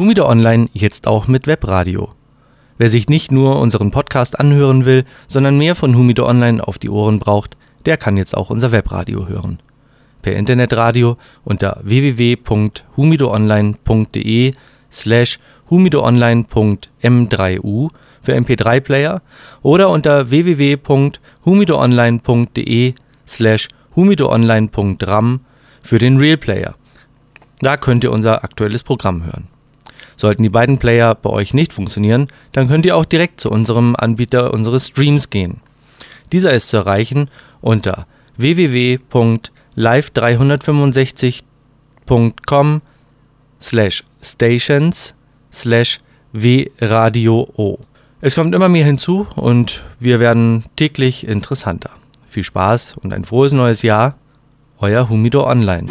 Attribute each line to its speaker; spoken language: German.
Speaker 1: Humido Online jetzt auch mit Webradio. Wer sich nicht nur unseren Podcast anhören will, sondern mehr von Humido Online auf die Ohren braucht, der kann jetzt auch unser Webradio hören. Per Internetradio unter www.humidoonline.de slash humidoonline.m3u für MP3-Player oder unter www.humidoonline.de slash humidoonline.ram für den Real Player. Da könnt ihr unser aktuelles Programm hören. Sollten die beiden Player bei euch nicht funktionieren, dann könnt ihr auch direkt zu unserem Anbieter unseres Streams gehen. Dieser ist zu erreichen unter www.live365.com slash stations slash wradio. Es kommt immer mehr hinzu und wir werden täglich interessanter. Viel Spaß und ein frohes neues Jahr. Euer Humido Online.